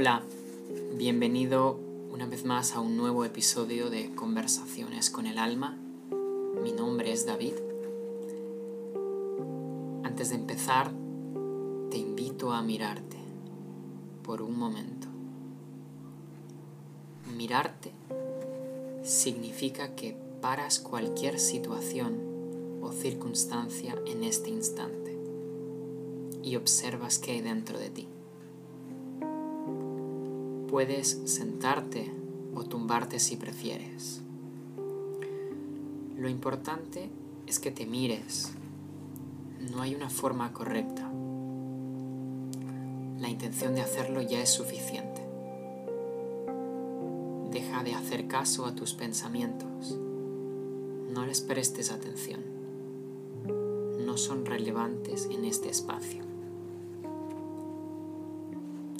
Hola, bienvenido una vez más a un nuevo episodio de Conversaciones con el Alma. Mi nombre es David. Antes de empezar, te invito a mirarte por un momento. Mirarte significa que paras cualquier situación o circunstancia en este instante y observas qué hay dentro de ti. Puedes sentarte o tumbarte si prefieres. Lo importante es que te mires. No hay una forma correcta. La intención de hacerlo ya es suficiente. Deja de hacer caso a tus pensamientos. No les prestes atención. No son relevantes en este espacio.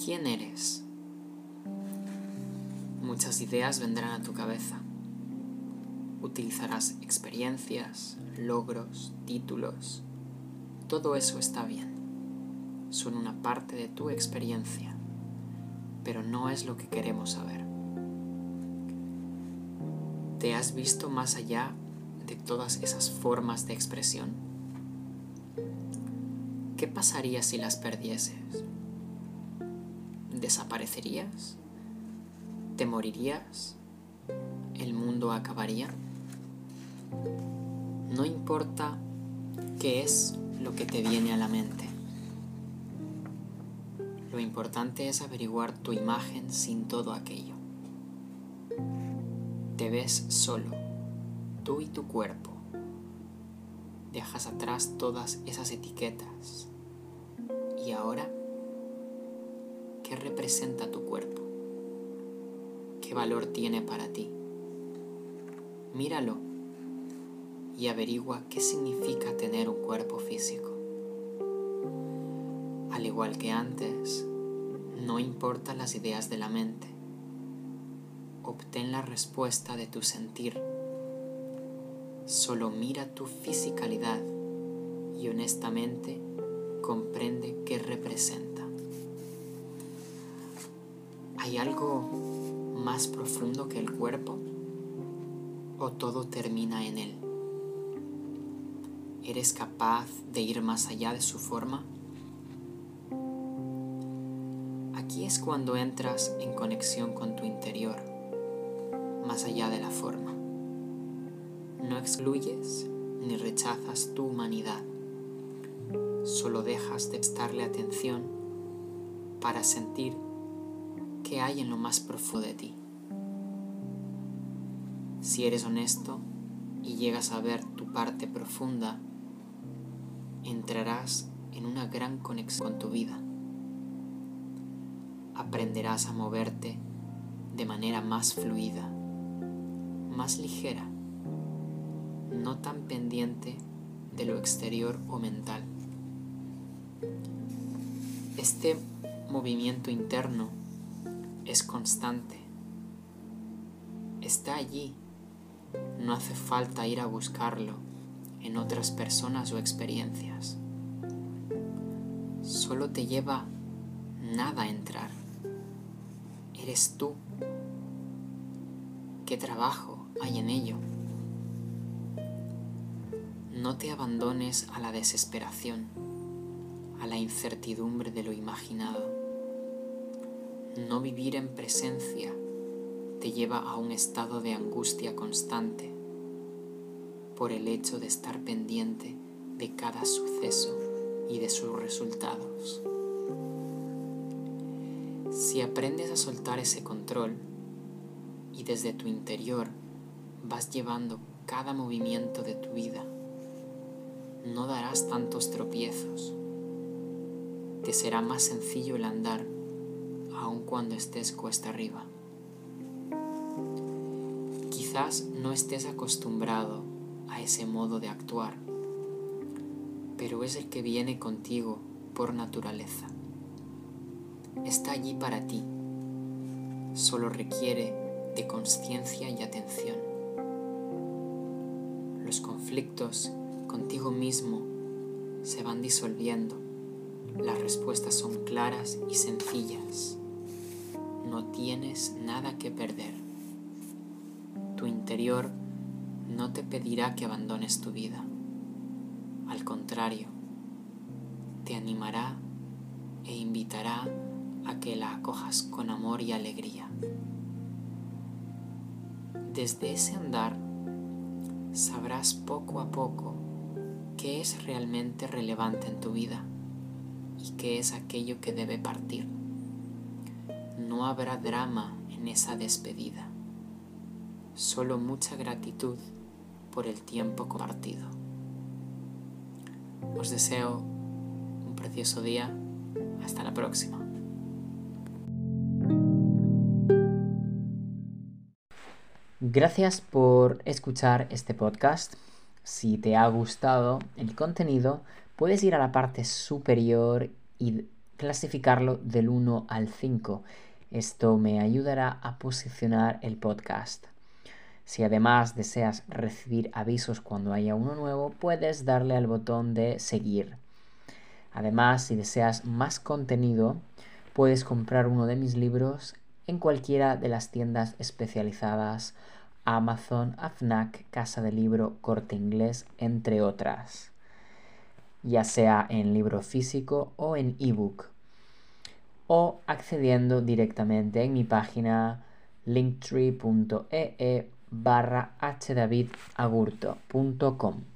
¿Quién eres? Muchas ideas vendrán a tu cabeza. Utilizarás experiencias, logros, títulos. Todo eso está bien. Son una parte de tu experiencia, pero no es lo que queremos saber. ¿Te has visto más allá de todas esas formas de expresión? ¿Qué pasaría si las perdieses? ¿Desaparecerías? ¿Te morirías? ¿El mundo acabaría? No importa qué es lo que te viene a la mente. Lo importante es averiguar tu imagen sin todo aquello. Te ves solo, tú y tu cuerpo. Dejas atrás todas esas etiquetas. ¿Y ahora qué representa tu cuerpo? Qué valor tiene para ti. Míralo y averigua qué significa tener un cuerpo físico. Al igual que antes, no importan las ideas de la mente. Obtén la respuesta de tu sentir. Solo mira tu fisicalidad y honestamente comprende qué representa. ¿Hay algo más profundo que el cuerpo o todo termina en él? ¿Eres capaz de ir más allá de su forma? Aquí es cuando entras en conexión con tu interior, más allá de la forma. No excluyes ni rechazas tu humanidad, solo dejas de prestarle atención para sentir qué hay en lo más profundo de ti. Si eres honesto y llegas a ver tu parte profunda, entrarás en una gran conexión con tu vida. Aprenderás a moverte de manera más fluida, más ligera, no tan pendiente de lo exterior o mental. Este movimiento interno es constante. Está allí. No hace falta ir a buscarlo en otras personas o experiencias. Solo te lleva nada a entrar. Eres tú. ¿Qué trabajo hay en ello? No te abandones a la desesperación, a la incertidumbre de lo imaginado no vivir en presencia te lleva a un estado de angustia constante por el hecho de estar pendiente de cada suceso y de sus resultados. Si aprendes a soltar ese control y desde tu interior vas llevando cada movimiento de tu vida, no darás tantos tropiezos. Te será más sencillo el andar cuando estés cuesta arriba. Quizás no estés acostumbrado a ese modo de actuar, pero es el que viene contigo por naturaleza. Está allí para ti, solo requiere de conciencia y atención. Los conflictos contigo mismo se van disolviendo, las respuestas son claras y sencillas no tienes nada que perder. Tu interior no te pedirá que abandones tu vida. Al contrario, te animará e invitará a que la acojas con amor y alegría. Desde ese andar sabrás poco a poco qué es realmente relevante en tu vida y qué es aquello que debe partir. No habrá drama en esa despedida, solo mucha gratitud por el tiempo compartido. Os deseo un precioso día. Hasta la próxima. Gracias por escuchar este podcast. Si te ha gustado el contenido, puedes ir a la parte superior y clasificarlo del 1 al 5. Esto me ayudará a posicionar el podcast. Si además deseas recibir avisos cuando haya uno nuevo, puedes darle al botón de seguir. Además, si deseas más contenido, puedes comprar uno de mis libros en cualquiera de las tiendas especializadas Amazon, AFNAC, Casa de Libro, Corte Inglés, entre otras, ya sea en libro físico o en ebook, o accediendo directamente en mi página linktree.ee barra hdavidagurto.com.